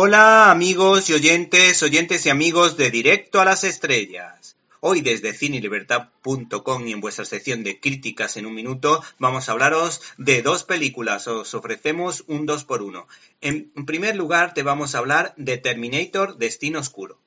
Hola amigos y oyentes, oyentes y amigos de Directo a las Estrellas. Hoy desde cinelibertad.com y en vuestra sección de críticas en un minuto vamos a hablaros de dos películas. Os ofrecemos un 2 por 1 En primer lugar te vamos a hablar de Terminator Destino Oscuro.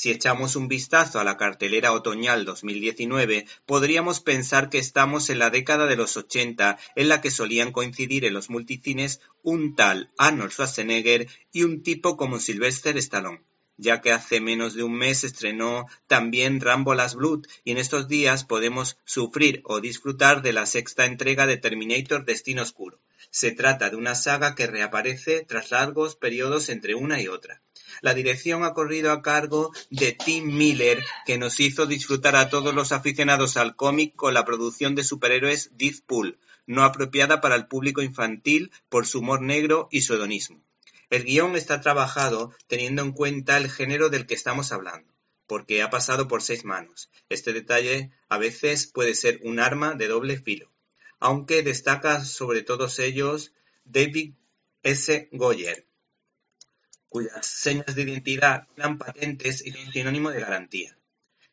Si echamos un vistazo a la cartelera otoñal 2019, podríamos pensar que estamos en la década de los 80, en la que solían coincidir en los multicines un tal Arnold Schwarzenegger y un tipo como Sylvester Stallone ya que hace menos de un mes estrenó también Rambo Last Blood y en estos días podemos sufrir o disfrutar de la sexta entrega de Terminator Destino Oscuro. Se trata de una saga que reaparece tras largos periodos entre una y otra. La dirección ha corrido a cargo de Tim Miller, que nos hizo disfrutar a todos los aficionados al cómic con la producción de superhéroes Deadpool, no apropiada para el público infantil por su humor negro y su hedonismo. El guion está trabajado teniendo en cuenta el género del que estamos hablando, porque ha pasado por seis manos. Este detalle a veces puede ser un arma de doble filo, aunque destaca sobre todos ellos David S. Goyer, cuyas señas de identidad eran patentes y un sinónimo de garantía.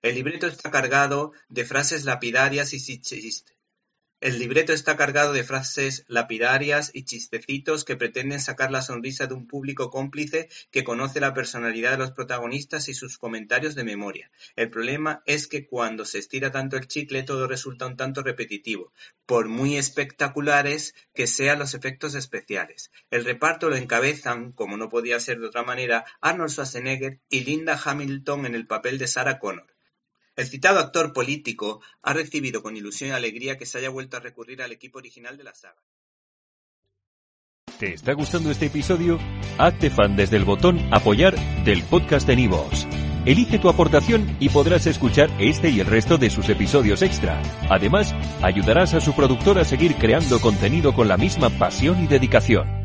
El libreto está cargado de frases lapidarias y. El libreto está cargado de frases lapidarias y chistecitos que pretenden sacar la sonrisa de un público cómplice que conoce la personalidad de los protagonistas y sus comentarios de memoria. El problema es que cuando se estira tanto el chicle todo resulta un tanto repetitivo, por muy espectaculares que sean los efectos especiales. El reparto lo encabezan, como no podía ser de otra manera, Arnold Schwarzenegger y Linda Hamilton en el papel de Sarah Connor. El citado actor político ha recibido con ilusión y alegría que se haya vuelto a recurrir al equipo original de la saga. ¿Te está gustando este episodio? Hazte fan desde el botón Apoyar del podcast de Nivos. Elige tu aportación y podrás escuchar este y el resto de sus episodios extra. Además, ayudarás a su productor a seguir creando contenido con la misma pasión y dedicación.